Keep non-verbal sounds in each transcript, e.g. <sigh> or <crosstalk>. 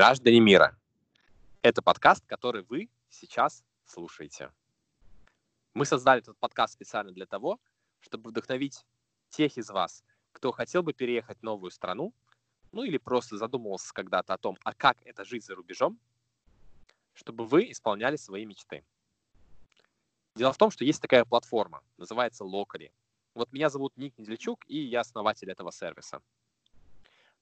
Граждане мира, это подкаст, который вы сейчас слушаете. Мы создали этот подкаст специально для того, чтобы вдохновить тех из вас, кто хотел бы переехать в новую страну, ну или просто задумывался когда-то о том, а как это жить за рубежом, чтобы вы исполняли свои мечты. Дело в том, что есть такая платформа, называется Locally. Вот меня зовут Ник Неделичук, и я основатель этого сервиса.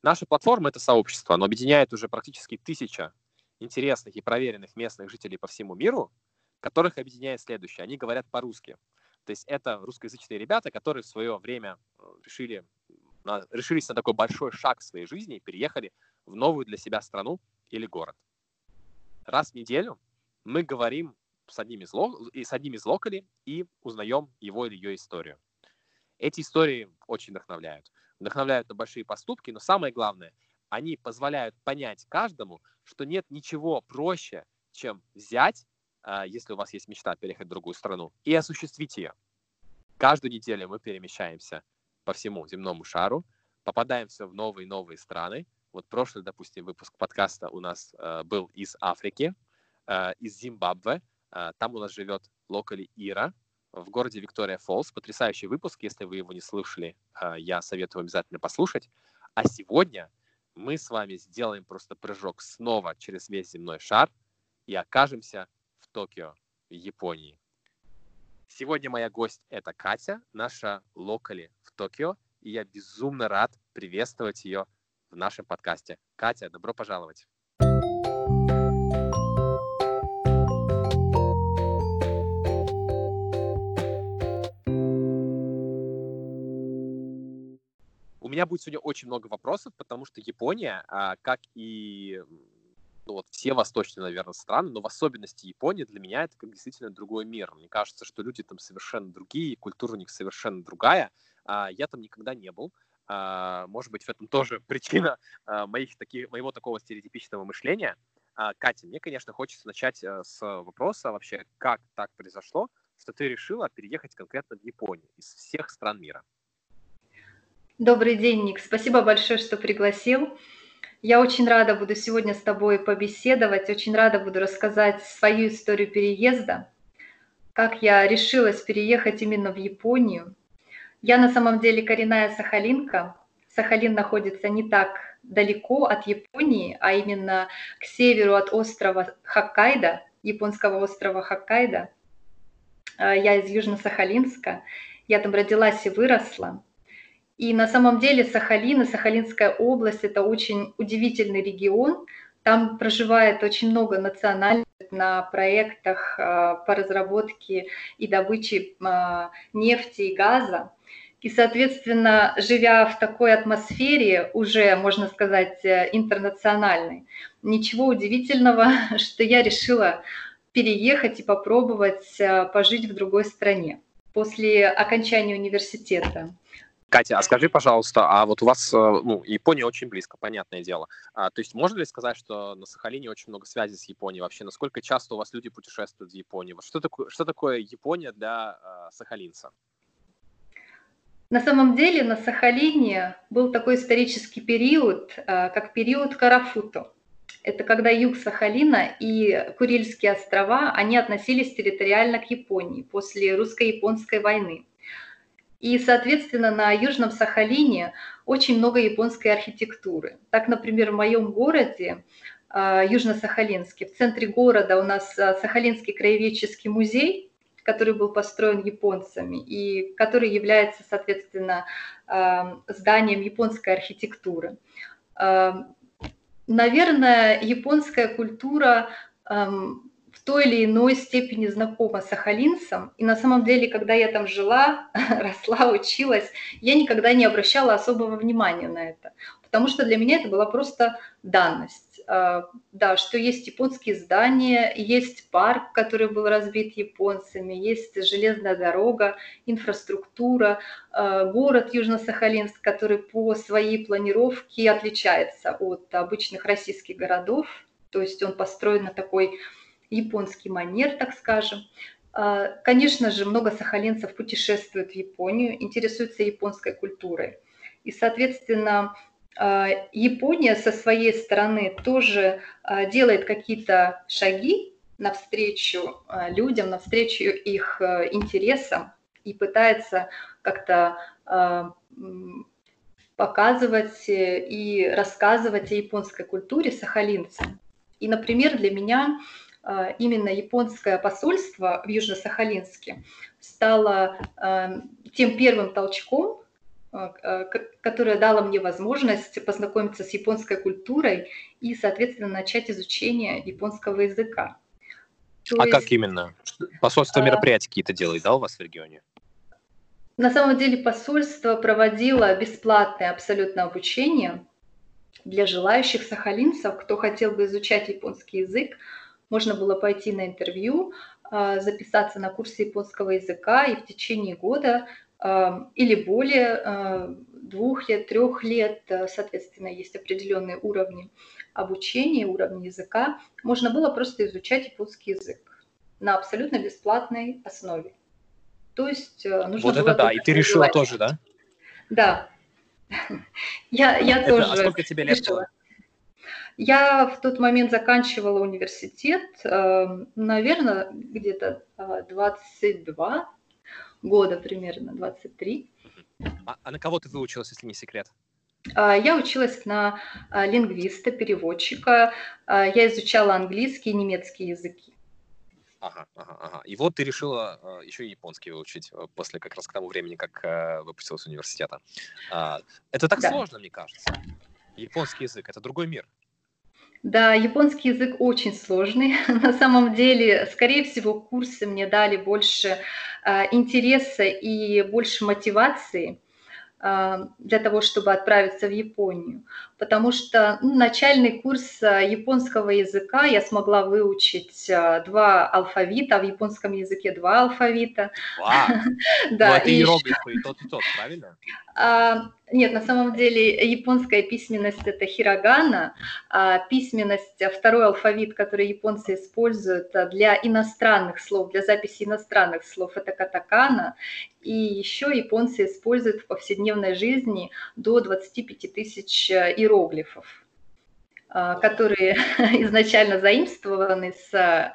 Наша платформа — это сообщество, оно объединяет уже практически тысяча интересных и проверенных местных жителей по всему миру, которых объединяет следующее. Они говорят по-русски. То есть это русскоязычные ребята, которые в свое время э, решили, на, решились на такой большой шаг в своей жизни и переехали в новую для себя страну или город. Раз в неделю мы говорим с одним из, ло, с одним из локалей и узнаем его или ее историю. Эти истории очень вдохновляют. Вдохновляют на большие поступки, но самое главное, они позволяют понять каждому, что нет ничего проще, чем взять, а, если у вас есть мечта переехать в другую страну, и осуществить ее. Каждую неделю мы перемещаемся по всему земному шару, попадаем все в новые и новые страны. Вот прошлый, допустим, выпуск подкаста у нас э, был из Африки, э, из Зимбабве. Э, там у нас живет локали Ира, в городе Виктория Фолс. Потрясающий выпуск, если вы его не слышали, а, я советую обязательно послушать. А сегодня мы с вами сделаем просто прыжок снова через весь земной шар и окажемся в Токио, в Японии. Сегодня моя гость — это Катя, наша локали в Токио, и я безумно рад приветствовать ее в нашем подкасте. Катя, добро пожаловать! У меня будет сегодня очень много вопросов, потому что Япония, а, как и ну, вот все восточные, наверное, страны, но в особенности Япония для меня это как действительно другой мир. Мне кажется, что люди там совершенно другие, культура у них совершенно другая. А, я там никогда не был. А, может быть, в этом тоже <laughs> причина моих таких, моего такого стереотипичного мышления. Катя, мне, конечно, хочется начать э, с вопроса вообще, как так произошло, что ты решила переехать конкретно в Японию из всех стран мира. Добрый день, Ник. Спасибо большое, что пригласил. Я очень рада буду сегодня с тобой побеседовать, очень рада буду рассказать свою историю переезда, как я решилась переехать именно в Японию. Я на самом деле коренная сахалинка. Сахалин находится не так далеко от Японии, а именно к северу от острова Хоккайдо, японского острова Хоккайдо. А, я из Южно-Сахалинска. Я там родилась и выросла. И на самом деле Сахалин и Сахалинская область – это очень удивительный регион. Там проживает очень много национальных на проектах а, по разработке и добыче а, нефти и газа. И, соответственно, живя в такой атмосфере, уже, можно сказать, э, интернациональной, ничего удивительного, <laughs> что я решила переехать и попробовать э, пожить в другой стране после окончания университета. Катя, а скажи, пожалуйста, а вот у вас, э, ну, Япония очень близко, понятное дело. А, то есть можно ли сказать, что на Сахалине очень много связей с Японией вообще? Насколько часто у вас люди путешествуют в Японию? Вот что такое, что такое Япония для э, сахалинца? На самом деле на Сахалине был такой исторический период, э, как период Карафуто. Это когда юг Сахалина и Курильские острова, они относились территориально к Японии после русско-японской войны. И, соответственно, на Южном Сахалине очень много японской архитектуры. Так, например, в моем городе, а, Южно-Сахалинске, в центре города у нас а, Сахалинский краеведческий музей, который был построен японцами и который является, соответственно, а, зданием японской архитектуры. Наверное, японская культура той или иной степени знакома с сахалинцем. И на самом деле, когда я там жила, <laughs> росла, училась, я никогда не обращала особого внимания на это. Потому что для меня это была просто данность. А, да, что есть японские здания, есть парк, который был разбит японцами, есть железная дорога, инфраструктура, а, город Южно-Сахалинск, который по своей планировке отличается от обычных российских городов. То есть он построен на такой японский манер, так скажем. А, конечно же, много сахалинцев путешествуют в Японию, интересуются японской культурой. И, соответственно, Япония со своей стороны тоже делает какие-то шаги навстречу людям, навстречу их интересам и пытается как-то показывать и рассказывать о японской культуре сахалинцам. И, например, для меня а, именно японское посольство в Южно-Сахалинске стало а, тем первым толчком, а, которое дало мне возможность познакомиться с японской культурой и, соответственно, начать изучение японского языка. То а есть, как именно? Посольство мероприятия какие-то делает, да, у вас в регионе? На самом деле посольство проводило бесплатное абсолютно обучение для желающих сахалинцев, кто хотел бы изучать японский язык. Можно было пойти на интервью, а, записаться на курсы японского языка и в течение года а, или более а, двух лет, трех лет, соответственно, есть определенные уровни обучения, уровни языка, можно было просто изучать японский язык на абсолютно бесплатной основе. То есть нужно Вот это да, и ты решила тоже, да? Да. <laughs> Я, я это, тоже. А сколько тебе лет решила. было? Я в тот момент заканчивала университет, э, наверное, где-то 22 э, года примерно, 23. А, а на кого ты выучилась, если не секрет? А, я училась на лингвиста, переводчика. Я изучала английский и немецкий языки. Ага, ага, ага. И вот ты решила э, еще и японский выучить э, после как раз к тому времени, как э, выпустилась с университета. А, это так да. сложно, мне кажется. Японский язык — это другой мир. Да, японский язык очень сложный. <laughs> На самом деле, скорее всего, курсы мне дали больше э, интереса и больше мотивации а, для того, чтобы отправиться в Японию. Потому что ну, начальный курс а, японского языка я смогла выучить а, два алфавита, в японском языке два алфавита. <laughs> Да, ну, это и иероглифы и тот, и тот, правильно? Нет, на самом деле японская письменность это хирогана, а письменность, второй алфавит, который японцы используют для иностранных слов, для записи иностранных слов, это катакана. И еще японцы используют в повседневной жизни до 25 тысяч иероглифов, которые <laughs> изначально заимствованы с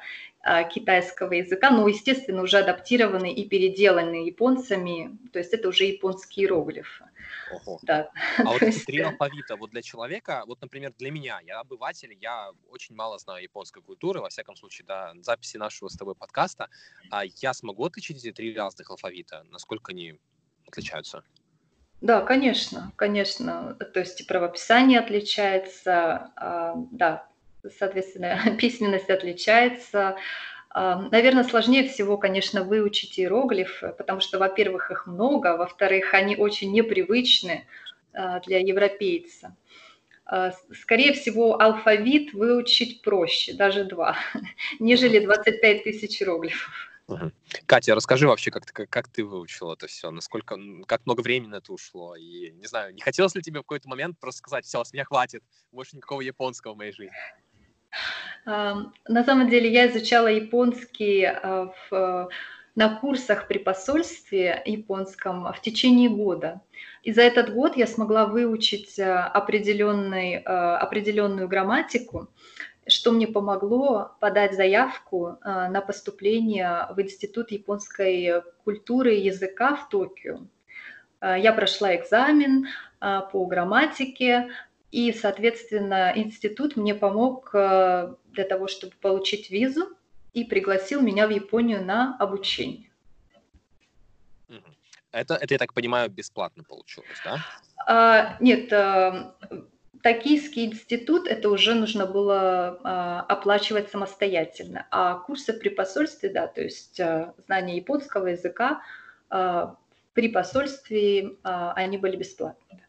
китайского языка, но, естественно, уже адаптированы и переделаны японцами, то есть это уже японские иероглифы. Ого. Да. А вот <laughs> эти три алфавита, вот для человека, вот, например, для меня, я обыватель, я очень мало знаю японской культуры, во всяком случае, до записи нашего с тобой подкаста, а я смогу отличить эти три разных алфавита? Насколько они отличаются? Да, конечно, конечно. То есть и правописание отличается, а, да, соответственно, <laughs> письменность отличается, Наверное, сложнее всего, конечно, выучить иероглифы, потому что, во-первых, их много, во-вторых, они очень непривычны а, для европейца. А, скорее всего, алфавит выучить проще, даже два, <laughs> нежели 25 тысяч иероглифов. Катя, расскажи вообще, как как, как ты выучила это все, насколько, как много времени это ушло, и, не знаю, не хотелось ли тебе в какой-то момент просто сказать, все, с меня хватит, больше никакого японского в моей жизни? На самом деле я изучала японский а, в, на курсах при посольстве японском в течение года. И за этот год я смогла выучить а, определенный, а, определенную грамматику, что мне помогло подать заявку на поступление в Институт японской культуры и языка в Токио. Я прошла экзамен по грамматике, и, соответственно, институт мне помог для того, чтобы получить визу и пригласил меня в Японию на обучение. Это, это я так понимаю, бесплатно получилось, да? А, нет, а, Токийский институт это уже нужно было а, оплачивать самостоятельно, а курсы при посольстве, да, то есть а, знание японского языка а, при посольстве а, они были бесплатными.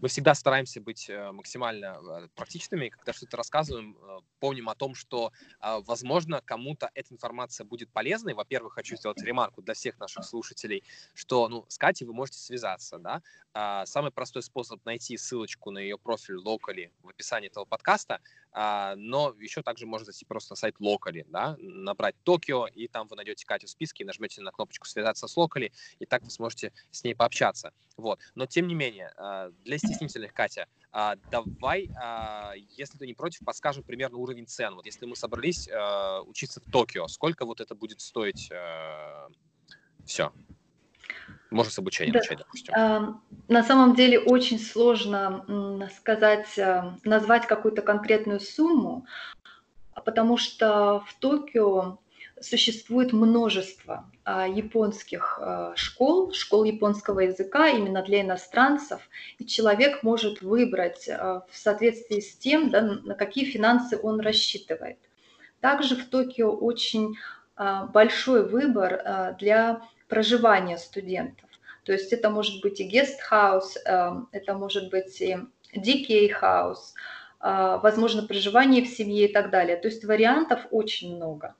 Мы всегда стараемся быть э, максимально э, практичными, когда что-то рассказываем, э, помним о том, что, а, возможно, кому-то эта информация будет полезной. Во-первых, хочу сделать ремарку для всех наших слушателей, что ну, с Катей вы можете связаться. Да? А, самый простой способ найти ссылочку на ее профиль Locally в описании этого подкаста, а, но еще также можно зайти просто на сайт Locally, да? набрать Токио, и там вы найдете Катю в списке, нажмете на кнопочку «Связаться с Locally», и так вы сможете с ней пообщаться. Вот. Но, тем не менее, для стеснительных, Катя, а, давай, а, если ты не против, подскажем примерно уровень цен. Вот если мы собрались а, учиться в Токио, сколько вот это будет стоить а, все? Можно с обучения да. начать, допустим. А, на самом деле очень сложно сказать, а, назвать какую-то конкретную сумму, потому что в Токио существует множество а, японских а, школ, школ японского языка именно для иностранцев, и человек может выбрать а, в соответствии с тем, да, на какие финансы он рассчитывает. Также в Токио очень большой выбор для проживания студентов. То есть это может быть и гестхаус, это может быть и DK House, возможно, проживание в семье и так далее. То есть вариантов очень много.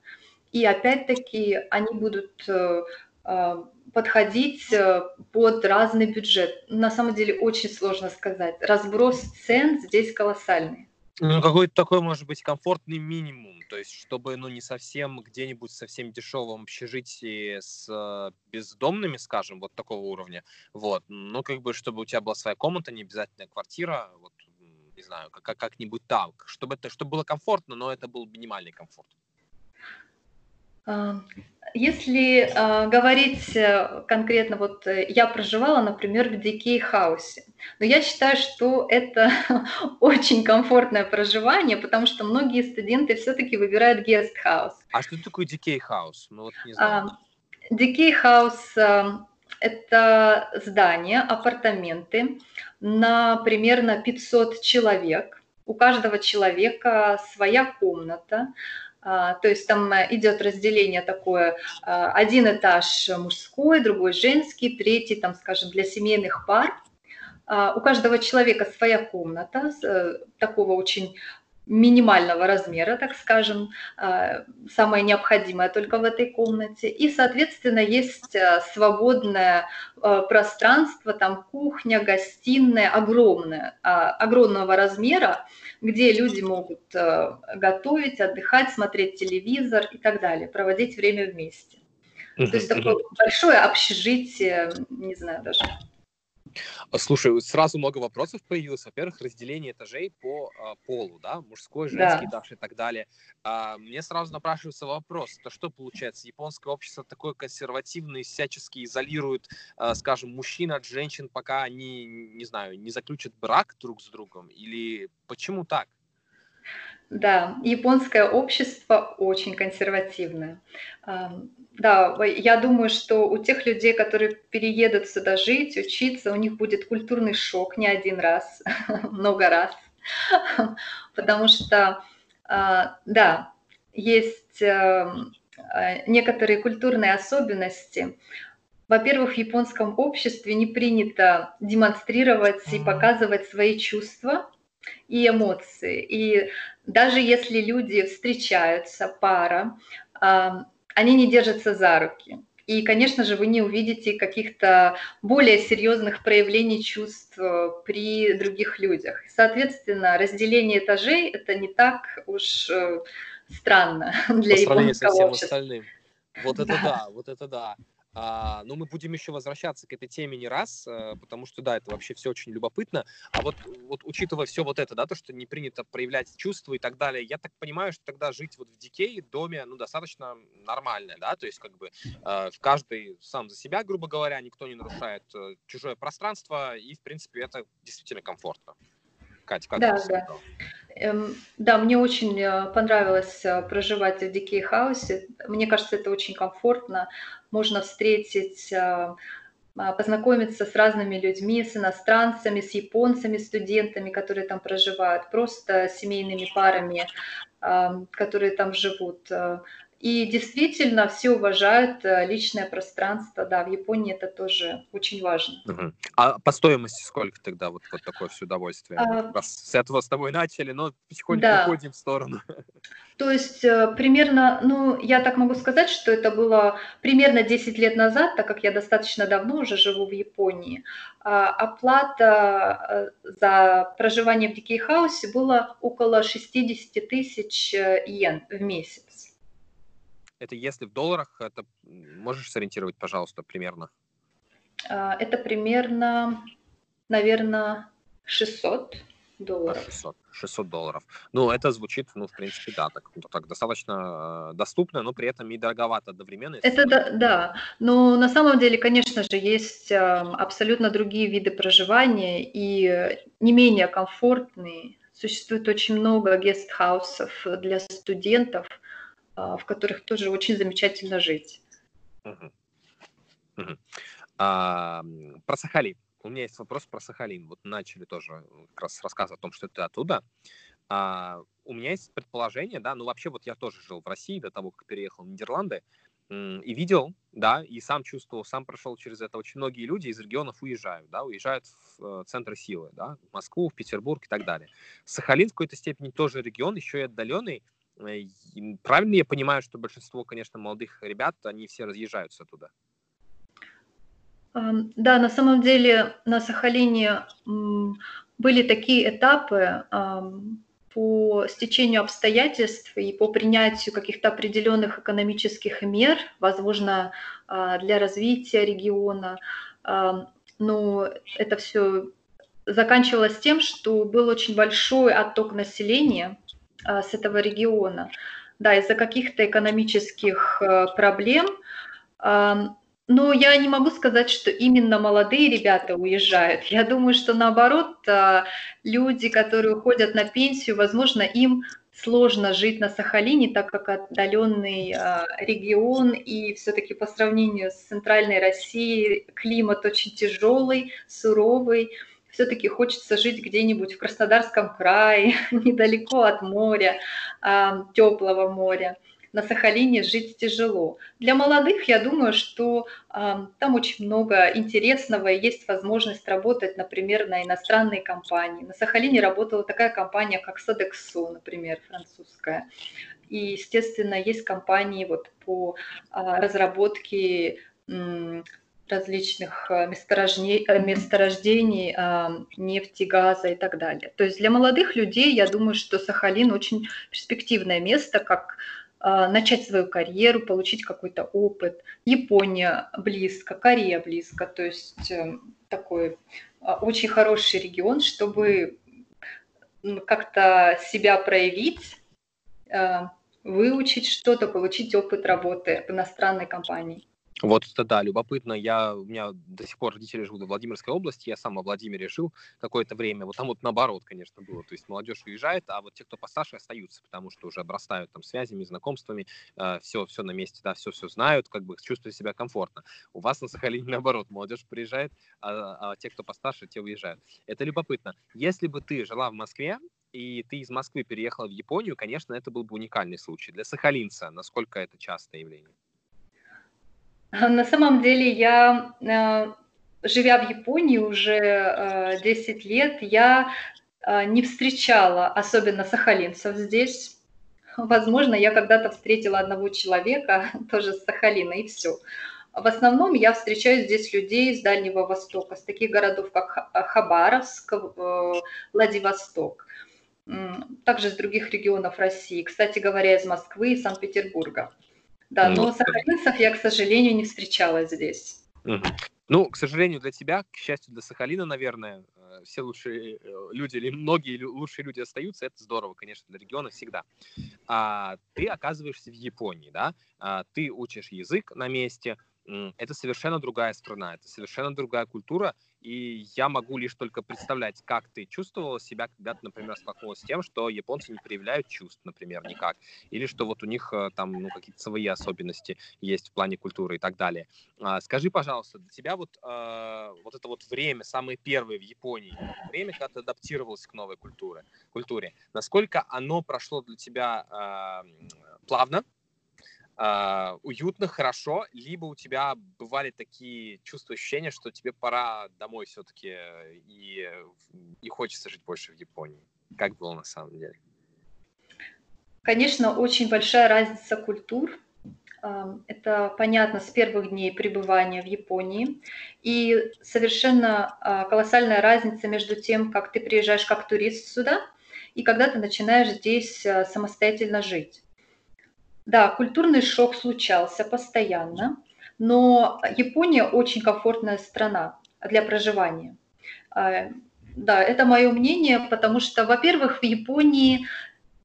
И опять-таки они будут э, э, подходить э, под разный бюджет. На самом деле очень сложно сказать. Разброс цен здесь колоссальный. Ну, какой-то такой, может быть, комфортный минимум, то есть, чтобы, ну, не совсем где-нибудь совсем дешевом общежитии с бездомными, скажем, вот такого уровня, вот, ну, как бы, чтобы у тебя была своя комната, не обязательно квартира, вот, не знаю, как- как-нибудь так, чтобы это, чтобы было комфортно, но это был минимальный комфорт. А, если э, говорить конкретно, вот э, я проживала, например, в Дикей Хаусе, но я считаю, что это <laughs> очень комфортное проживание, потому что многие студенты все-таки выбирают гест-хаус. А что такое DK House? Ну, вот не знаю. DK House – это здание, апартаменты на примерно 500 человек. У каждого человека своя комната, а, то есть там э, идет разделение такое, а, один этаж мужской, другой женский, третий, там, скажем, для семейных пар. А, у каждого человека своя комната, э, такого очень минимального размера, так скажем, самое необходимое только в этой комнате. И, соответственно, есть э, свободное пространство, там кухня, гостиная, огромная, огромного размера, где люди могут э, готовить, отдыхать, смотреть телевизор и так далее, проводить время вместе. То есть такое большое общежитие, не знаю даже. А, слушай, сразу много вопросов появилось. Во-первых, разделение этажей по а, полу, да, мужской, женский да. этаж и так далее. А, мне сразу напрашивается вопрос, это что получается? Японское общество такое консервативное, всячески изолирует, а, скажем, мужчин от женщин, пока они, не знаю, не заключат брак друг с другом? Или почему так? Да, японское общество очень консервативное. Да, я думаю, что у тех людей, которые переедут сюда жить, учиться, у них будет культурный шок не один раз, <laughs> много раз. <laughs> Потому что, а, да, есть эм, а, некоторые культурные особенности. Во-первых, в японском обществе не принято демонстрировать и показывать свои чувства и эмоции. И даже если люди встречаются, пара, они не держатся за руки. И, конечно же, вы не увидите каких-то более серьезных проявлений чувств э, при других людях. Соответственно, разделение этажей это не так уж э, странно <laughs> для По японского общества. Вот это да. да, вот это да. А, но мы будем еще возвращаться к этой теме не раз, а, потому что, да, это вообще все очень любопытно. А вот, вот учитывая все вот это, да, то, что не принято проявлять чувства и так далее, я так понимаю, что тогда жить вот в дикей доме, ну, достаточно нормально, да, то есть как бы э, каждый сам за себя, грубо говоря, никто не нарушает э, чужое пространство, и, в принципе, это действительно комфортно. Катя, как да, да. Эм, да, мне очень э, понравилось э, проживать в Дикей Хаусе. Мне кажется, это очень комфортно. Можно встретить э, познакомиться с разными людьми, с иностранцами, с японцами, студентами, которые там проживают, просто семейными парами, которые там живут. И действительно все уважают э, личное пространство. Да, в Японии это тоже очень важно. Угу. А по стоимости сколько тогда вот, вот такое все удовольствие? А... Раз с этого с тобой начали, но потихоньку да. уходим в сторону. <laughs> То есть э, примерно, ну, я так могу сказать, что это было примерно 10 лет назад, так как я достаточно давно уже живу в Японии. А оплата э, за проживание в Дикей Хаусе была около 60 тысяч йен в месяц. Это если в долларах, это можешь сориентировать, пожалуйста, примерно? А, это примерно наверное, 600 долларов. 600, 600 долларов. Ну, это звучит, ну, в принципе, да, так, ну, так достаточно э, доступно, но при этом и дороговато одновременно. Это да, да, но на самом деле, конечно же, есть э, абсолютно другие виды проживания и не менее комфортные. Существует очень много гестхаусов для студентов, э, в которых тоже очень замечательно жить. Угу. Угу. А, про Сахалин. У меня есть вопрос про Сахалин. Вот начали тоже как раз рассказ о том, что ты оттуда. А, у меня есть предположение, да, ну вообще вот я тоже жил в России до того, как переехал в Нидерланды, и видел, да, и сам чувствовал, сам прошел через это. Очень многие люди из регионов уезжают, да, уезжают в э, центры силы, да, в Москву, в Петербург и так далее. Сахалин в какой-то степени тоже регион, еще и отдаленный. Э, правильно я понимаю, что большинство, конечно, молодых ребят, они все разъезжаются оттуда? Да, на самом деле на Сахалине были такие этапы по стечению обстоятельств и по принятию каких-то определенных экономических мер, возможно, а, для развития региона. Но это все заканчивалось тем, что был очень большой отток населения с этого региона. Да, из-за каких-то экономических э, проблем но я не могу сказать, что именно молодые ребята уезжают. Я думаю, что наоборот, а, люди, которые уходят на пенсию, возможно, им сложно жить на Сахалине, так как отдаленный а, регион, и все-таки по сравнению с центральной Россией климат очень тяжелый, суровый. Все-таки хочется жить где-нибудь в Краснодарском крае, <laughs> недалеко от моря, а, теплого моря на Сахалине жить тяжело. Для молодых, я думаю, что э, там очень много интересного, и есть возможность работать, например, на иностранные компании. На Сахалине работала такая компания, как Sodexo, например, французская. И, естественно, есть компании вот по э, разработке различных месторождений, месторождений нефти, газа и так далее. То есть для молодых людей, я думаю, что Сахалин очень перспективное место, как начать свою карьеру, получить какой-то опыт. Япония близко, Корея близко, то есть такой очень хороший регион, чтобы как-то себя проявить, выучить что-то, получить опыт работы в иностранной компании. Вот это да, любопытно. Я, у меня до сих пор родители живут в Владимирской области, я сам во Владимире жил какое-то время. Вот там вот наоборот, конечно, было. То есть молодежь уезжает, а вот те, кто постарше, остаются, потому что уже обрастают там связями, знакомствами, э, все, все на месте, да, все, все знают, как бы чувствуют себя комфортно. У вас на Сахалине <laughs> наоборот, молодежь приезжает, а, а те, кто постарше, те уезжают. Это любопытно. Если бы ты жила в Москве, и ты из Москвы переехала в Японию, конечно, это был бы уникальный случай. Для сахалинца насколько это частое явление? На самом деле я, э, живя в Японии уже 10 э, лет, я э, не встречала особенно сахалинцев здесь. Возможно, я когда-то встретила одного человека, <laughs> тоже с Сахалина, и все. В основном я встречаю здесь людей из Дальнего Востока, с таких городов, как Хабаровск, Владивосток, также с других регионов России, кстати говоря, из Москвы и Санкт-Петербурга. Да, но сахалинцев я, к сожалению, не встречала здесь. Ну, к сожалению, для тебя, к счастью, для Сахалина, наверное, э, все лучшие э, люди или многие лучшие люди остаются. Это здорово, конечно, для региона всегда. А, ты оказываешься в Японии, да? А, ты учишь язык на месте. Это совершенно другая страна, это совершенно другая культура, и я могу лишь только представлять, как ты чувствовала себя, когда ты, например, столкнулась с тем, что японцы не проявляют чувств, например, никак, или что вот у них э, там ну, какие-то свои особенности есть в плане культуры и так далее. А, скажи, пожалуйста, для тебя вот, э, вот это вот время, самое первое в Японии, время, когда ты адаптировалась к новой культуре, культуре насколько оно прошло для тебя э, плавно, Uh, уютно, хорошо, либо у тебя бывали такие чувства, ощущения, что тебе пора домой все-таки и, и хочется жить больше в Японии. Как было на самом деле? Конечно, очень большая разница культур. Это понятно с первых дней пребывания в Японии. И совершенно а, колоссальная разница между тем, как ты приезжаешь как турист сюда, и когда ты начинаешь здесь а, самостоятельно жить. Да, культурный шок случался постоянно, но Япония очень комфортная страна для проживания. Да, это мое мнение, потому что, во-первых, в Японии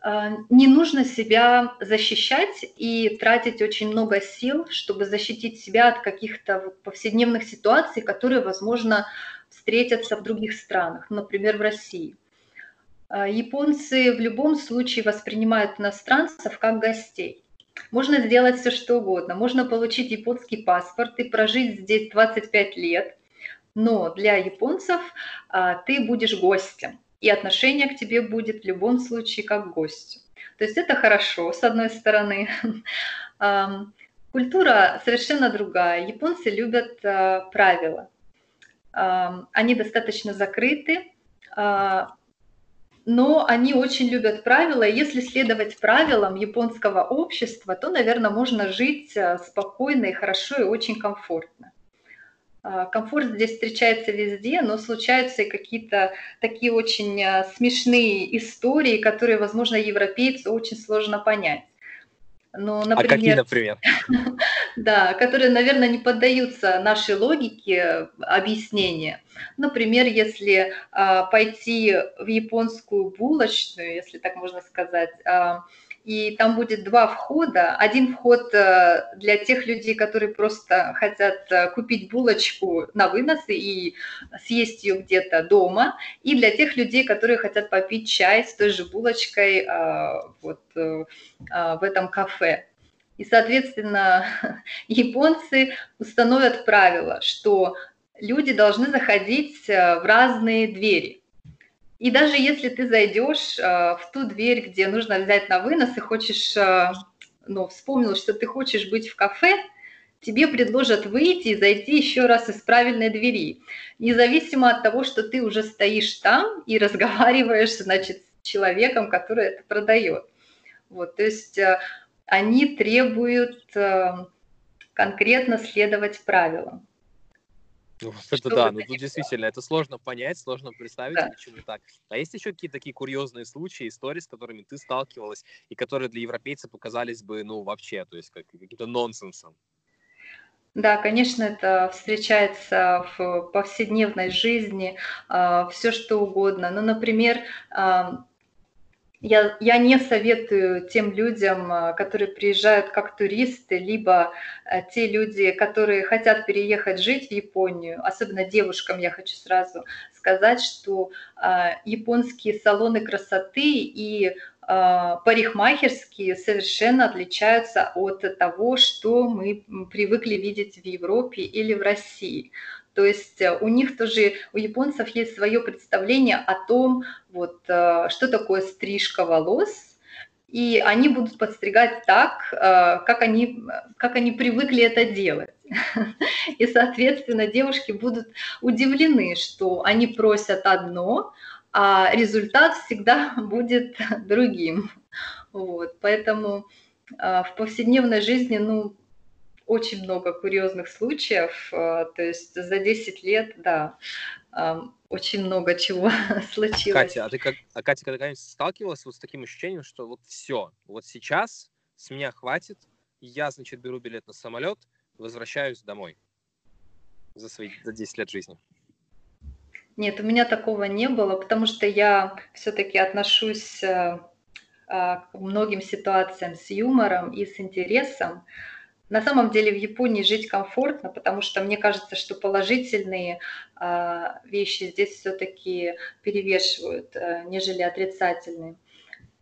а, не нужно себя защищать и тратить очень много сил, чтобы защитить себя от каких-то повседневных ситуаций, которые, возможно, встретятся в других странах, например, в России. А, японцы в любом случае воспринимают иностранцев как гостей. Можно сделать все, что угодно. Можно получить японский паспорт и прожить здесь 25 лет, но для японцев а, ты будешь гостем и отношение к тебе будет в любом случае как к гостю. То есть это хорошо, с одной стороны. <laughs> Культура совершенно другая. Японцы любят а, правила. Они достаточно закрыты, а, но они очень любят правила. И если следовать правилам японского общества, то, наверное, можно жить а, спокойно и хорошо и очень комфортно. А, комфорт здесь встречается везде, но случаются и какие-то такие очень а, смешные истории, которые, возможно, европейцу очень сложно понять. Ну, например, а какие, например? <laughs> да, которые, наверное, не поддаются нашей логике объяснения. Например, если э, пойти в японскую булочную, если так можно сказать, э, и там будет два входа. Один вход э, для тех людей, которые просто хотят э, купить булочку на вынос и съесть ее где-то дома, и для тех людей, которые хотят попить чай с той же булочкой э, вот в этом кафе. И, соответственно, <laughs> японцы установят правило, что люди должны заходить в разные двери. И даже если ты зайдешь э, в ту дверь, где нужно взять на вынос, и хочешь, э, ну, вспомнил, что ты хочешь быть в кафе, тебе предложат выйти и зайти еще раз из правильной двери. Независимо от того, что ты уже стоишь там и <laughs> разговариваешь, значит, с человеком, который это продает. Вот, то есть э, они требуют конкретно следовать правилам. Ну, <laughs> это да, ну тут действительно, это сложно понять, сложно представить, да. почему так. А есть еще какие-то такие курьезные случаи, истории, с которыми ты сталкивалась, и которые для европейца показались бы, ну, вообще, то есть как, каким-то нонсенсом? Да, конечно, это встречается в повседневной жизни, а, все что угодно. Ну, например, я, я не советую тем людям, э, которые приезжают как туристы, либо э, те люди, которые хотят переехать жить в Японию, особенно девушкам я хочу сразу сказать, что э, японские салоны красоты и парикмахерские совершенно отличаются от того, что мы привыкли видеть в Европе или в России. То есть э, у них тоже, у японцев есть свое представление о том, вот, э, что такое стрижка волос, и они будут подстригать так, э, как они, как они привыкли это делать. <laughs> И, соответственно, девушки будут удивлены, что они просят одно, а результат всегда <laughs> будет другим. Вот, поэтому в повседневной жизни, ну, очень много курьезных случаев, э, то есть за 10 лет, да, очень много чего <laughs> случилось. Катя, а ты как, а Катя когда-нибудь сталкивалась вот с таким ощущением, что вот все, вот сейчас с меня хватит, я, значит, беру билет на самолет, возвращаюсь домой за свои за 10 лет жизни? Нет, у меня такого не было, потому что я все-таки отношусь э, а, к многим ситуациям с юмором и с интересом. На самом деле в Японии жить комфортно, потому что мне кажется, что положительные а, вещи здесь все-таки перевешивают, а, нежели отрицательные.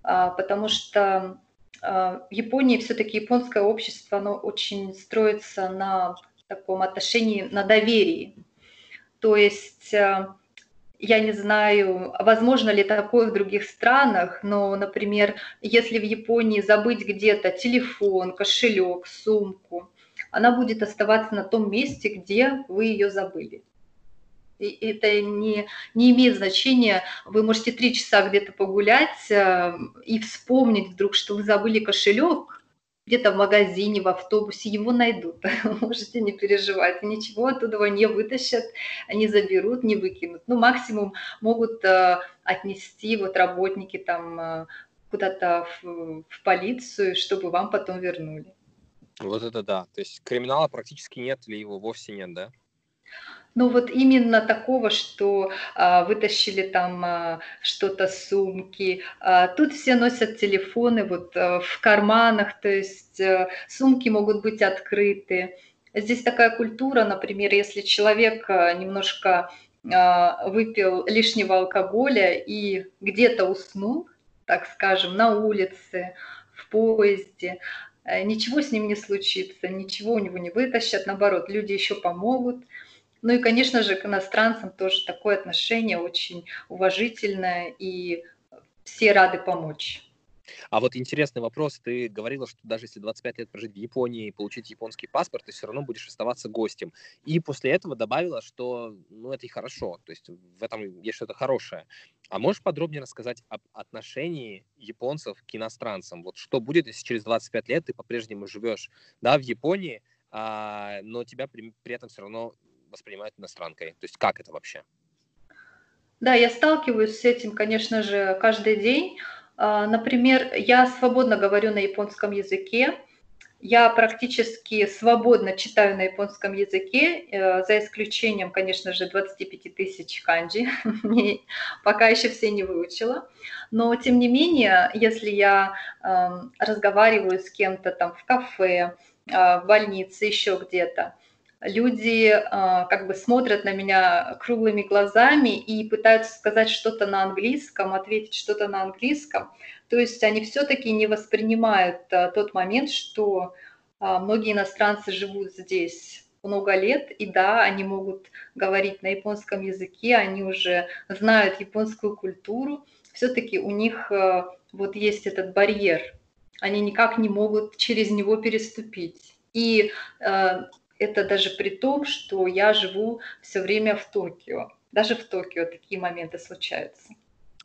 А, потому что а, в Японии все-таки японское общество, оно очень строится на таком отношении, на доверии. То есть а, я не знаю, возможно ли такое в других странах, но, например, если в Японии забыть где-то телефон, кошелек, сумку, она будет оставаться на том месте, где вы ее забыли. И это не, не имеет значения. Вы можете три часа где-то погулять э, и вспомнить вдруг, что вы забыли кошелек, где-то в магазине, в автобусе, его найдут. <laughs> Можете не переживать, ничего оттуда не вытащат, не заберут, не выкинут. Ну, максимум могут э, отнести вот работники там э, куда-то в, в полицию, чтобы вам потом вернули. Вот это да. То есть криминала практически нет или его вовсе нет, да? Ну вот именно такого, что а, вытащили там а, что-то сумки. А, тут все носят телефоны вот а, в карманах, то есть а, сумки могут быть открыты. Здесь такая культура, например, если человек а, немножко а, выпил лишнего алкоголя и где-то уснул, так скажем, на улице, в поезде, ничего с ним не случится, ничего у него не вытащат, наоборот, люди еще помогут. Ну и, конечно же, к иностранцам тоже такое отношение очень уважительное, и все рады помочь. А вот интересный вопрос. Ты говорила, что даже если 25 лет прожить в Японии и получить японский паспорт, ты все равно будешь оставаться гостем. И после этого добавила, что ну, это и хорошо. То есть в этом есть что-то хорошее. А можешь подробнее рассказать об отношении японцев к иностранцам? Вот что будет, если через 25 лет ты по-прежнему живешь да, в Японии, а, но тебя при, при этом все равно воспринимают иностранкой? То есть как это вообще? Да, я сталкиваюсь с этим, конечно же, каждый день. А, например, я свободно говорю на японском языке, я практически свободно читаю на японском языке, э, за исключением, конечно же, 25 тысяч канджи. <laughs> Пока еще все не выучила. Но, тем не менее, если я эм, разговариваю с кем-то там в кафе, э, в больнице, еще где-то, люди а, как бы смотрят на меня круглыми глазами и пытаются сказать что-то на английском, ответить что-то на английском. То есть они все-таки не воспринимают а, тот момент, что а, многие иностранцы живут здесь много лет, и да, они могут говорить на японском языке, они уже знают японскую культуру, все-таки у них вот есть этот барьер, они никак не могут через него переступить. И это даже при том, что я живу все время в Токио. Даже в Токио такие моменты случаются.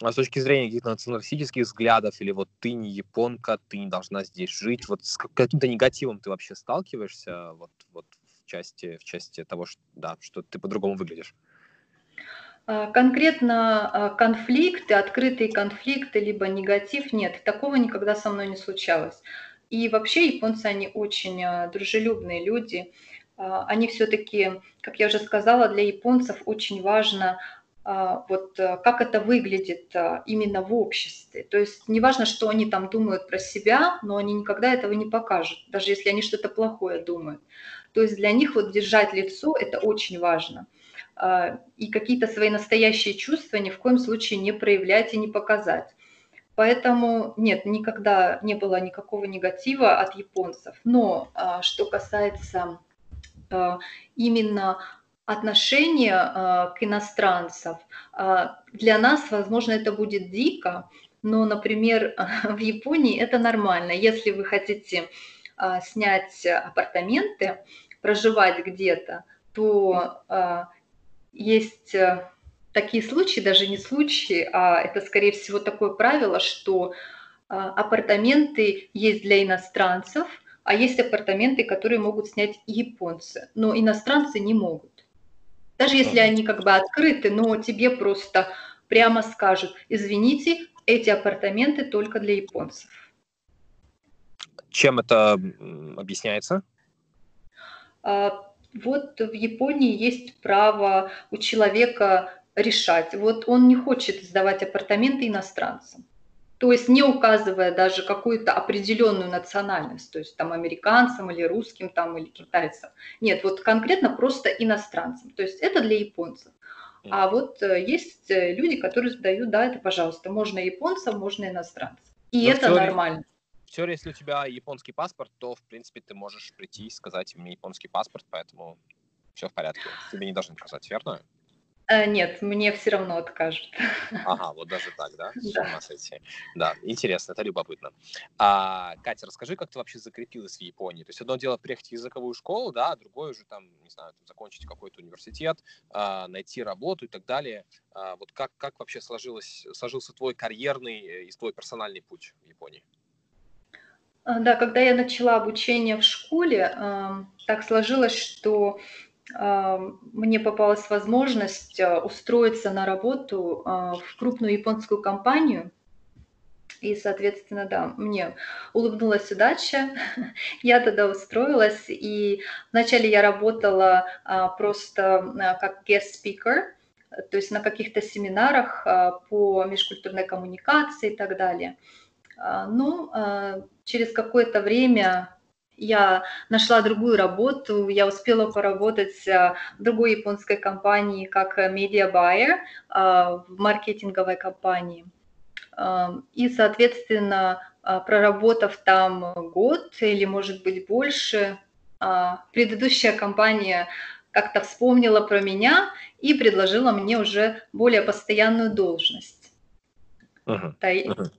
А с точки зрения каких-то националистических взглядов, или вот ты не японка, ты не должна здесь жить, вот с каким-то негативом ты вообще сталкиваешься вот, вот в, части, в части того, что, да, что ты по-другому выглядишь? А, конкретно а, конфликты, открытые конфликты, либо негатив, нет, такого никогда со мной не случалось. И вообще японцы, они очень а, дружелюбные люди, они все-таки, как я уже сказала, для японцев очень важно а, вот э, как это выглядит а, именно в обществе. То есть неважно, что они там думают про себя, но они никогда этого не покажут, даже если они что-то плохое думают. То есть для них вот держать лицо – это очень важно. И какие-то свои настоящие чувства ни в коем случае не проявлять и не показать. Поэтому нет, никогда не было никакого негатива от японцев. Но что касается Э, именно отношение э, к иностранцам. Э, для нас, возможно, это будет дико, но, например, <laughs> в Японии это нормально. Если вы хотите снять апартаменты, проживать где-то, то есть такие случаи, даже не случаи, а это, скорее всего, такое правило, что апартаменты есть для иностранцев – а есть апартаменты, которые могут снять японцы, но иностранцы не могут. Даже если они как бы открыты, но тебе просто прямо скажут, извините, эти апартаменты только для японцев. Чем это объясняется? А, вот в Японии есть право у человека решать. Вот он не хочет сдавать апартаменты иностранцам то есть не указывая даже какую-то определенную национальность, то есть там американцам или русским там или китайцам. Нет, вот конкретно просто иностранцам. То есть это для японцев. А вот э, есть э, люди, которые задают, да, это, пожалуйста, можно японцам, можно иностранцам. И Но это теории, нормально. В теории, если у тебя японский паспорт, то, в принципе, ты можешь прийти и сказать, у меня японский паспорт, поэтому все в порядке. Тебе не должны сказать, верно? Э, нет, мне все равно откажут. Ага, вот даже так, да? <laughs> Да. Да, интересно, это любопытно. А, Катя, расскажи, как ты вообще закрепилась в Японии? То есть одно дело приехать в языковую школу, да, а другое уже там, не знаю, закончить какой-то университет, а, найти работу и так далее. А, вот как, как вообще сложилось, сложился твой карьерный э, и твой персональный путь в Японии? А, да, когда я начала обучение в школе, так сложилось, что мне попалась возможность а, устроиться на работу а, в крупную японскую компанию. И, соответственно, да, мне улыбнулась удача, <laughs> я тогда устроилась, и вначале я работала а, просто а, как guest speaker, то есть на каких-то семинарах по межкультурной коммуникации и так далее. А, ну, через какое-то время я нашла другую работу, я успела поработать в другой японской компании как media buyer в маркетинговой компании. И, соответственно, проработав там год или, может быть, больше, предыдущая компания как-то вспомнила про меня и предложила мне уже более постоянную должность. Uh-huh. Uh-huh.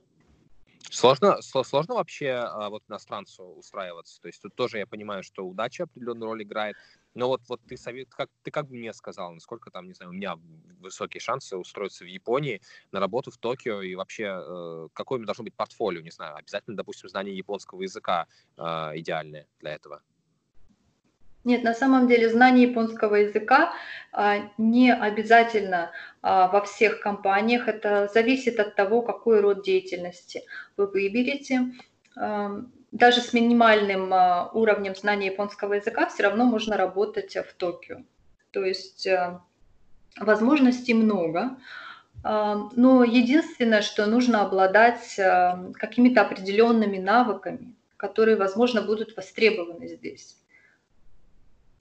Сложно, сложно вообще а, вот иностранцу устраиваться. То есть тут тоже я понимаю, что удача определенную роль играет. Но вот, вот ты совет, как ты как бы мне сказал, насколько там, не знаю, у меня высокие шансы устроиться в Японии на работу в Токио и вообще э, какое должно быть портфолио, не знаю, обязательно, допустим, знание японского языка э, идеальное для этого. Нет, на самом деле знание японского языка а, не обязательно а, во всех компаниях. Это зависит от того, какой род деятельности вы выберете. А, даже с минимальным уровнем знания японского языка все равно можно работать в Токио. То есть возможностей много. Но единственное, что нужно обладать какими-то определенными навыками, которые, возможно, будут востребованы здесь.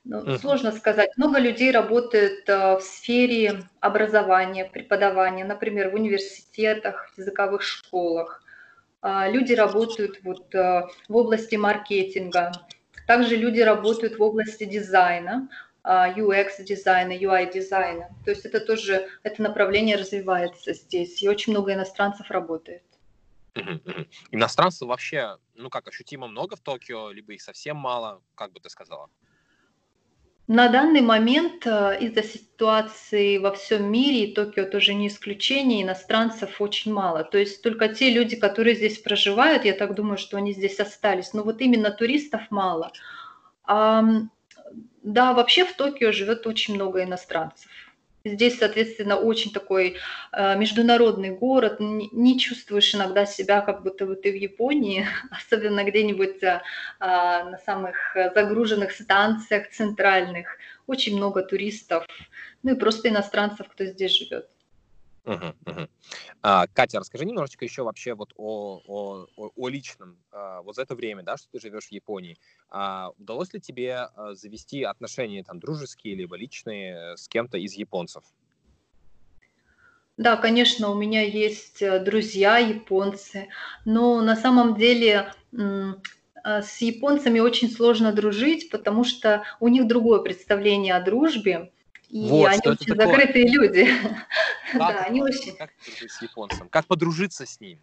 Ну. Сложно сказать. Много людей работает э, в сфере образования, преподавания, например, в университетах, в языковых школах. Э, люди работают вот, э, в области маркетинга. Также люди работают в области дизайна, UX дизайна, UI дизайна. То есть это тоже, это направление развивается здесь. И очень много иностранцев работает. Иностранцев вообще, ну как, ощутимо много в Токио, либо их совсем мало, как бы ты сказала? На данный момент э, из-за ситуации во всем мире, и Токио тоже не исключение, иностранцев очень мало. То есть только те люди, которые здесь проживают, я так думаю, что они здесь остались. Но вот именно туристов мало. А, да, вообще в Токио живет очень много иностранцев. Здесь, соответственно, очень такой э, международный город. Не, чувствуешь иногда себя, как будто бы ты в Японии, <laughs> особенно где-нибудь э, на самых загруженных станциях центральных. Очень много туристов, ну и просто иностранцев, кто здесь живет. А, Катя, расскажи немножечко еще вообще вот о, о, о, о личном. А, вот за это время, да, что ты живешь в Японии, а, удалось ли тебе а, завести отношения там дружеские либо личные с кем-то из японцев? Да, конечно, у меня есть э, друзья японцы, но на самом деле а, с японцами очень сложно дружить, потому что у них другое представление о дружбе. И вот, они очень закрытые люди. Как, да, они очень... Как с японцем? Как подружиться с ним?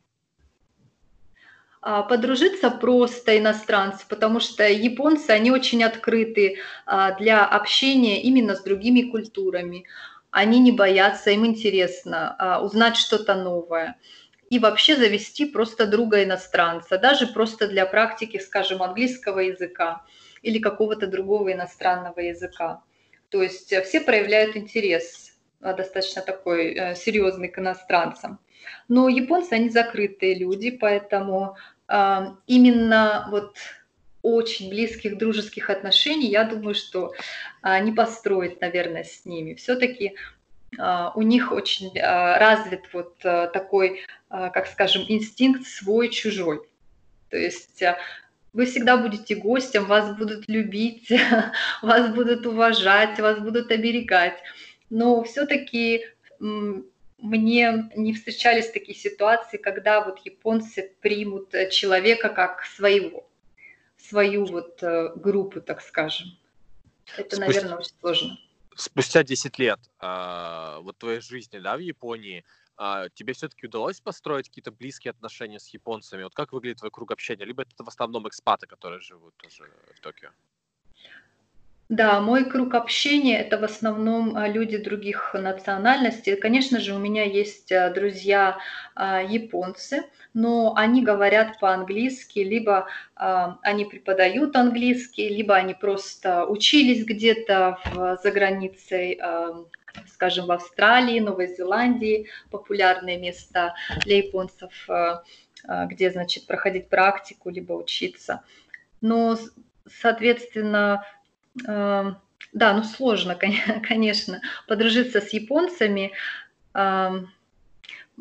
А, подружиться просто иностранцы, потому что японцы, они очень открыты а, для общения именно с другими культурами. Они не боятся, им интересно а, узнать что-то новое. И вообще завести просто друга иностранца, даже просто для практики, скажем, английского языка или какого-то другого иностранного языка. То есть э, все проявляют интерес э, достаточно такой э, серьезный к иностранцам. Но японцы, они закрытые люди, поэтому именно вот очень близких дружеских отношений, я думаю, что не построить, наверное, с ними. Все-таки у них очень развит вот такой, как скажем, инстинкт свой-чужой. То есть вы всегда будете гостем, вас будут любить, <laughs> вас будут уважать, вас будут оберегать. Но все-таки мне не встречались такие ситуации, когда вот японцы примут э, человека как своего, свою вот э, группу, так скажем. Это, Спустя... наверное, очень сложно. Спустя 10 лет э, вот твоей жизни, да, в Японии, а, тебе все-таки удалось построить какие-то близкие отношения с японцами? Вот как выглядит твой круг общения? Либо это в основном экспаты, которые живут тоже в Токио? Да, мой круг общения- это в основном, а, люди других национальностей. Конечно же, у меня есть, а, друзья, а, японцы, но они говорят по-английски, либо, они преподают английский, либо они просто учились где-то в за границей, скажем, в Австралии, Новой Зеландии, популярные места для японцев, где, значит, проходить практику либо учиться. Но, соответственно, да, ну сложно, <laughs> конечно, подружиться с японцами.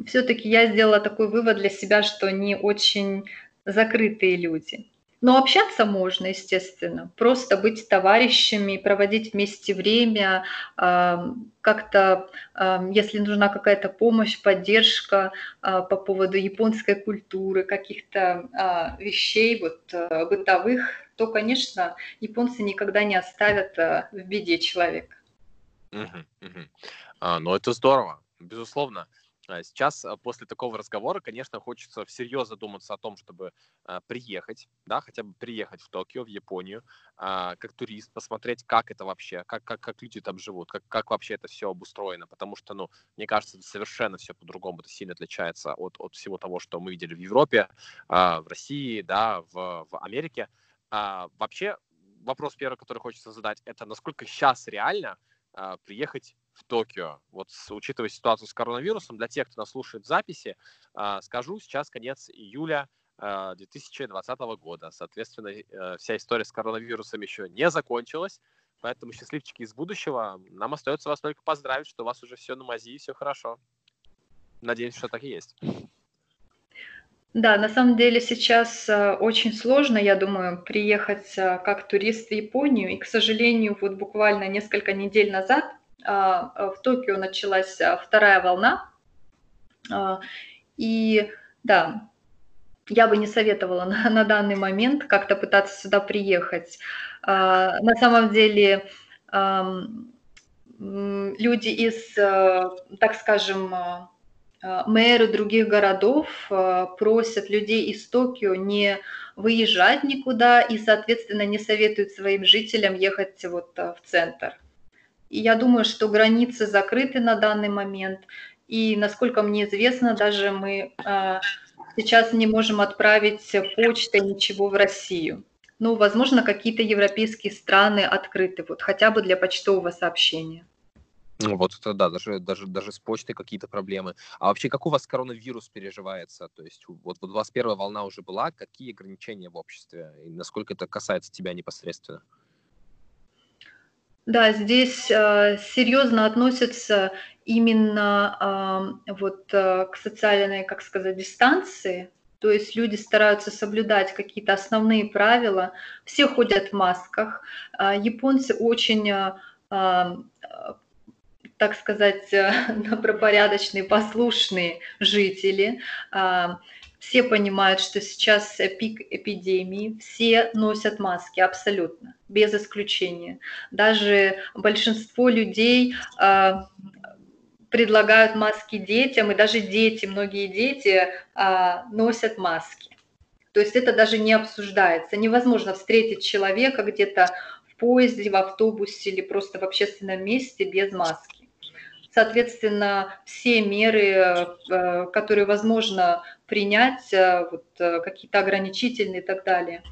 Все-таки я сделала такой вывод для себя, что они очень закрытые люди. Но общаться можно, естественно. Просто быть товарищами, проводить вместе время, как-то, если нужна какая-то помощь, поддержка а, по поводу японской культуры, каких-то а, вещей вот, э, бытовых, то, конечно, японцы никогда не оставят э, в беде человека. А, ну, это здорово, безусловно. А, сейчас, а, после такого разговора, конечно, хочется всерьез задуматься о том, чтобы а, приехать, да, хотя бы приехать в Токио, в Японию, а, как турист, посмотреть, как это вообще, как, как, как люди там живут, как, как вообще это все обустроено, потому что, ну, мне кажется, это совершенно все по-другому, это сильно отличается от, от всего того, что мы видели в Европе, а, в России, да, в, в Америке. А, вообще, вопрос первый, который хочется задать, это насколько сейчас реально а, приехать в Токио? Вот с, учитывая ситуацию с коронавирусом, для тех, кто нас слушает записи, а, скажу, сейчас конец июля 2020 а, года. Соответственно, э, вся история с коронавирусом еще не закончилась. Поэтому, счастливчики из будущего, нам остается вас только поздравить, что у вас уже все на мази и все хорошо. Надеюсь, что так и есть. Да, на самом деле сейчас э, очень сложно, я думаю, приехать э, как турист в Японию. И, к сожалению, вот буквально несколько недель назад а, э, в Токио началась вторая волна. А, и да, я бы не советовала <laughs> на, на данный момент как-то пытаться сюда приехать. А, на самом деле люди из, так скажем, мэры других городов э, просят людей из Токио не выезжать никуда и, соответственно, не советуют своим жителям ехать вот э, в центр. И я думаю, что границы закрыты на данный момент. И, насколько мне известно, даже мы сейчас не можем отправить почтой ничего в Россию. Ну, возможно, какие-то европейские страны открыты, вот хотя бы для почтового сообщения. Ну, вот это да, даже, даже, даже с почтой какие-то проблемы. А вообще, как у вас коронавирус переживается? То есть вот, вот 21 волна уже была, какие ограничения в обществе? И насколько это касается тебя непосредственно? Да, здесь э, серьезно относятся именно э, вот э, к социальной, как сказать, дистанции. То есть люди стараются соблюдать какие-то основные правила. Все ходят в масках. Э, японцы очень э, так сказать, э, <laughs> добропорядочные, послушные жители. А, все понимают, что сейчас пик эпидемии, все носят маски абсолютно, без исключения. Даже большинство людей а, предлагают маски детям, и даже дети, многие дети а, носят маски. То есть это даже не обсуждается. Невозможно встретить человека где-то в поезде, в автобусе или просто в общественном месте без маски. Соответственно, все меры, э, которые возможно принять, э, вот, э, какие-то ограничительные и так далее,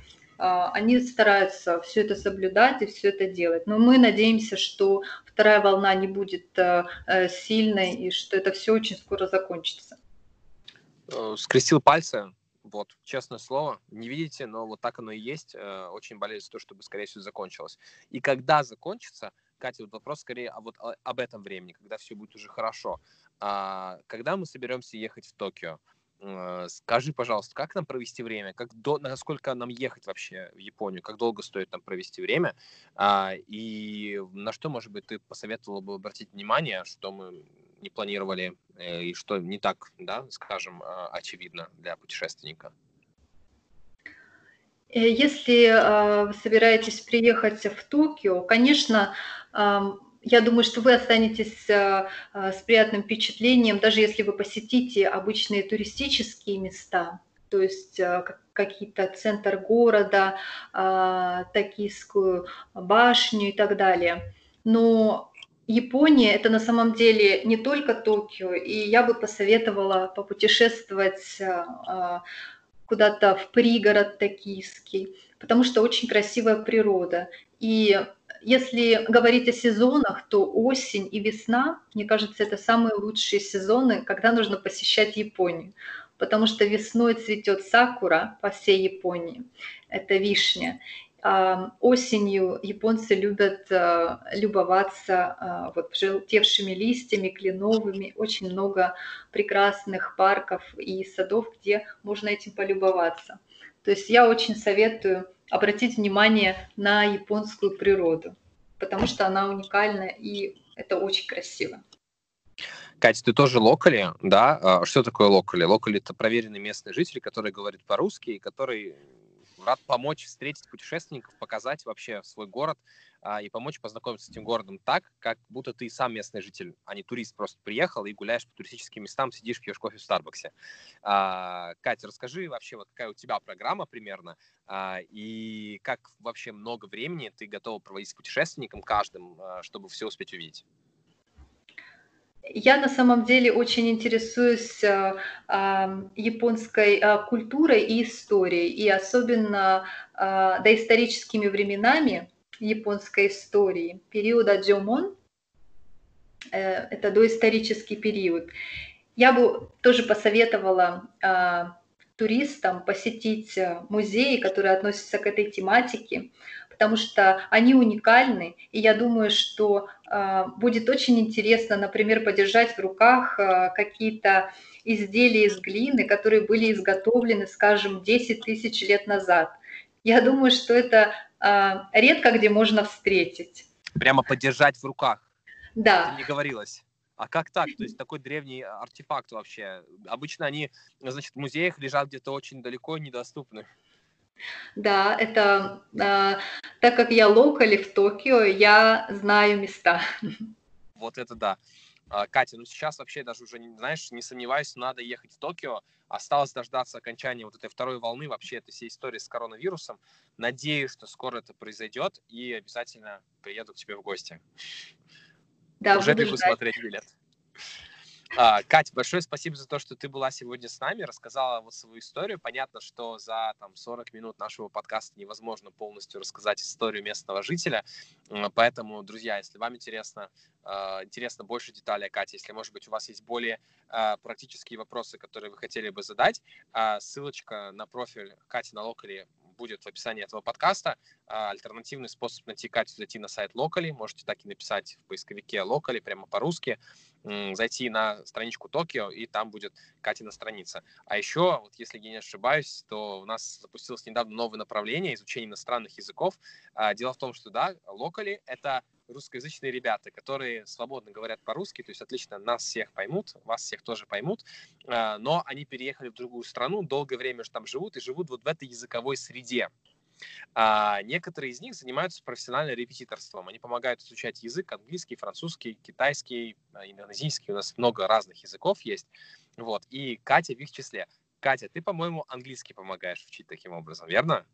они стараются все это соблюдать и все это делать. Но мы надеемся, что вторая волна не будет сильной и что это все очень скоро закончится. Скрестил пальцы, вот, честное слово, не видите, но вот так оно и есть. Очень болеет за то, чтобы, скорее всего, закончилось. И когда закончится, Катя, вот вопрос скорее а вот об этом времени, когда все будет уже хорошо. А, когда мы соберемся ехать в Токио, э, скажи, пожалуйста, как нам провести время, как до, насколько нам ехать вообще в Японию, как долго стоит нам провести время, а, и на что, может быть, ты посоветовала бы обратить внимание, что мы не планировали э, и что не так, да, скажем, а, очевидно для путешественника? Э, если э, вы собираетесь приехать в Токио, конечно, я думаю, что вы останетесь э, с приятным впечатлением, даже если вы посетите обычные туристические места. то есть какие-то центр города, а, Токийскую башню и так далее. Но Япония это на самом деле не только Токио, и я бы посоветовала попутешествовать а, куда-то в пригород токийский, потому что очень красивая природа. И если говорить о сезонах, то осень и весна, мне кажется, это самые лучшие сезоны, когда нужно посещать Японию потому что весной цветет сакура по всей Японии, это вишня. Осенью японцы любят а, любоваться а, вот желтевшими листьями, кленовыми. Очень много прекрасных парков и садов, где можно этим полюбоваться. То есть я очень советую обратить внимание на японскую природу, потому что она уникальна и это очень красиво. Катя, ты тоже локали, да? А, что такое локали? Локали — это проверенный местный житель, который говорит по-русски и который рад помочь встретить путешественников, показать вообще свой город а, и помочь познакомиться с этим городом так, как будто ты сам местный житель, а не турист, просто приехал и гуляешь по туристическим местам, сидишь, пьешь кофе в Старбаксе. А, Катя, расскажи вообще, вот какая у тебя программа примерно, а, и как вообще много времени ты готова проводить с путешественником каждым, а, чтобы все успеть увидеть? Я на самом деле очень интересуюсь э, японской э, культурой и историей, и особенно э, доисторическими временами японской истории, периода Джомон, это доисторический период. Я бы тоже посоветовала туристам посетить музеи, которые относятся к этой тематике, потому что они уникальны, и я думаю, что э, будет очень интересно, например, подержать в руках э, какие-то изделия из глины, которые были изготовлены, скажем, 10 тысяч лет назад. Я думаю, что это э, редко где можно встретить. Прямо подержать в руках. Да. Это не говорилось. А как так? То есть такой древний артефакт вообще. Обычно они, значит, в музеях лежат где-то очень далеко недоступны. Да, это э, так как я локали в Токио, я знаю места. Вот это да. А, Катя, ну сейчас вообще даже уже, знаешь, не сомневаюсь, надо ехать в Токио. Осталось дождаться окончания вот этой второй волны вообще этой всей истории с коронавирусом. Надеюсь, что скоро это произойдет и обязательно приеду к тебе в гости. Да, уже бегу смотреть билет. А, Катя, большое спасибо за то, что ты была сегодня с нами, рассказала вот свою историю. Понятно, что за там, 40 минут нашего подкаста невозможно полностью рассказать историю местного жителя. Поэтому, друзья, если вам интересно, а, интересно больше деталей о Кате, если, может быть, у вас есть более а, практические вопросы, которые вы хотели бы задать, ссылочка на профиль Кати на Локале будет в описании этого подкаста. А, альтернативный способ найти Катю, зайти на сайт Locally. Можете так и написать в поисковике Locally прямо по-русски. Зайти на страничку Токио, и там будет Катина страница. А еще, вот если я не ошибаюсь, то у нас запустилось недавно новое направление изучения иностранных языков. А, дело в том, что, да, Locally — это русскоязычные ребята, которые свободно говорят по-русски, то есть отлично нас всех поймут, вас всех тоже поймут, а, но они переехали в другую страну, долгое время же там живут и живут вот в этой языковой среде. А некоторые из них занимаются профессиональным репетиторством. Они помогают изучать язык английский, французский, китайский, а, индонезийский. У нас много разных языков есть. Вот. И Катя в их числе. Катя, ты, по-моему, английский помогаешь учить таким образом, верно?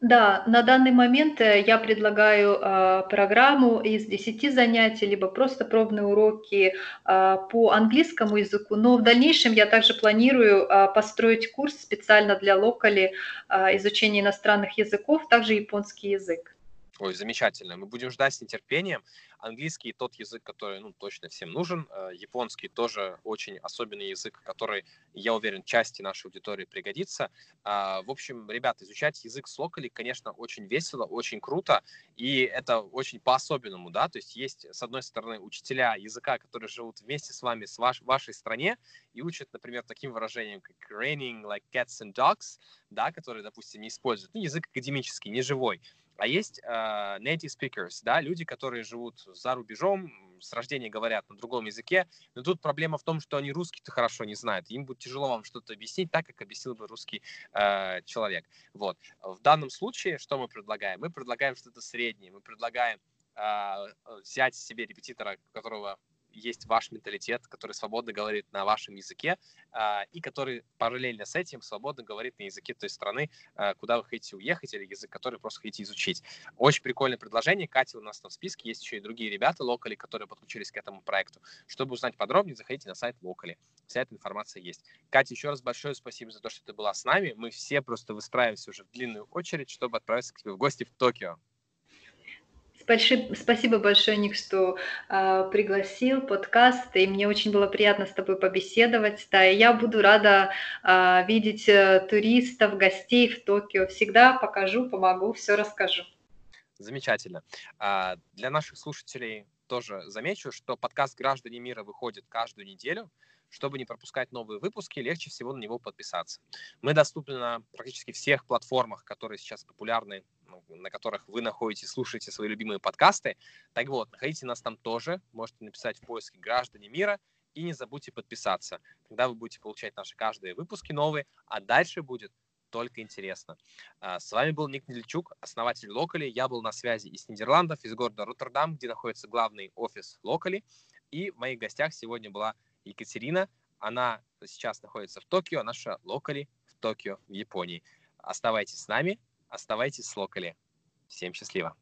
Да, на данный момент э, я предлагаю а, программу из 10 занятий, либо просто пробные уроки а, по английскому языку, но в дальнейшем я также планирую а, построить курс специально для локали изучения иностранных языков, также японский язык. Ой, замечательно. Мы будем ждать с нетерпением. Английский тот язык, который ну, точно всем нужен. Э, японский тоже очень особенный язык, который, я уверен, части нашей аудитории пригодится. А, в общем, ребята, изучать язык с локали, конечно, очень весело, очень круто, и это очень по-особенному, да, то есть есть, с одной стороны, учителя языка, которые живут вместе с вами, с ваш, вашей стране, и учат, например, таким выражением, как raining like cats and dogs, да, которые, допустим, не используют. Ну, язык академический, не живой. А есть э, native speakers, да, люди, которые живут за рубежом, с рождения говорят на другом языке, но тут проблема в том, что они русский-то хорошо не знают. Им будет тяжело вам что-то объяснить так, как объяснил бы русский э, человек. Вот. В данном случае что мы предлагаем? Мы предлагаем что-то среднее. Мы предлагаем э, взять себе репетитора, которого есть ваш менталитет, который свободно говорит на вашем языке, а, и который параллельно с этим свободно говорит на языке той страны, а, куда вы хотите уехать, или язык, который просто хотите изучить. Очень прикольное предложение. Катя у нас там в списке, есть еще и другие ребята, локали, которые подключились к этому проекту. Чтобы узнать подробнее, заходите на сайт локали. Вся эта информация есть. Катя, еще раз большое спасибо за то, что ты была с нами. Мы все просто выстраиваемся уже в длинную очередь, чтобы отправиться к тебе в гости в Токио. Спасибо большое, Ник, что э, пригласил подкаст, и мне очень было приятно с тобой побеседовать. Да, и я буду рада э, видеть э, туристов, гостей в Токио. Всегда покажу, помогу, все расскажу. Замечательно. А, для наших слушателей тоже замечу, что подкаст «Граждане мира» выходит каждую неделю. Чтобы не пропускать новые выпуски, легче всего на него подписаться. Мы доступны на практически всех платформах, которые сейчас популярны на которых вы находитесь, слушаете свои любимые подкасты. Так вот, находите нас там тоже. Можете написать в поиске «Граждане мира» и не забудьте подписаться. Тогда вы будете получать наши каждые выпуски новые, а дальше будет только интересно. А, с вами был Ник Нельчук, основатель Локали. Я был на связи из Нидерландов, из города Роттердам, где находится главный офис Локали. И в моих гостях сегодня была Екатерина. Она сейчас находится в Токио, наша Локали в Токио, в Японии. Оставайтесь с нами, Оставайтесь с Локали. Всем счастливо.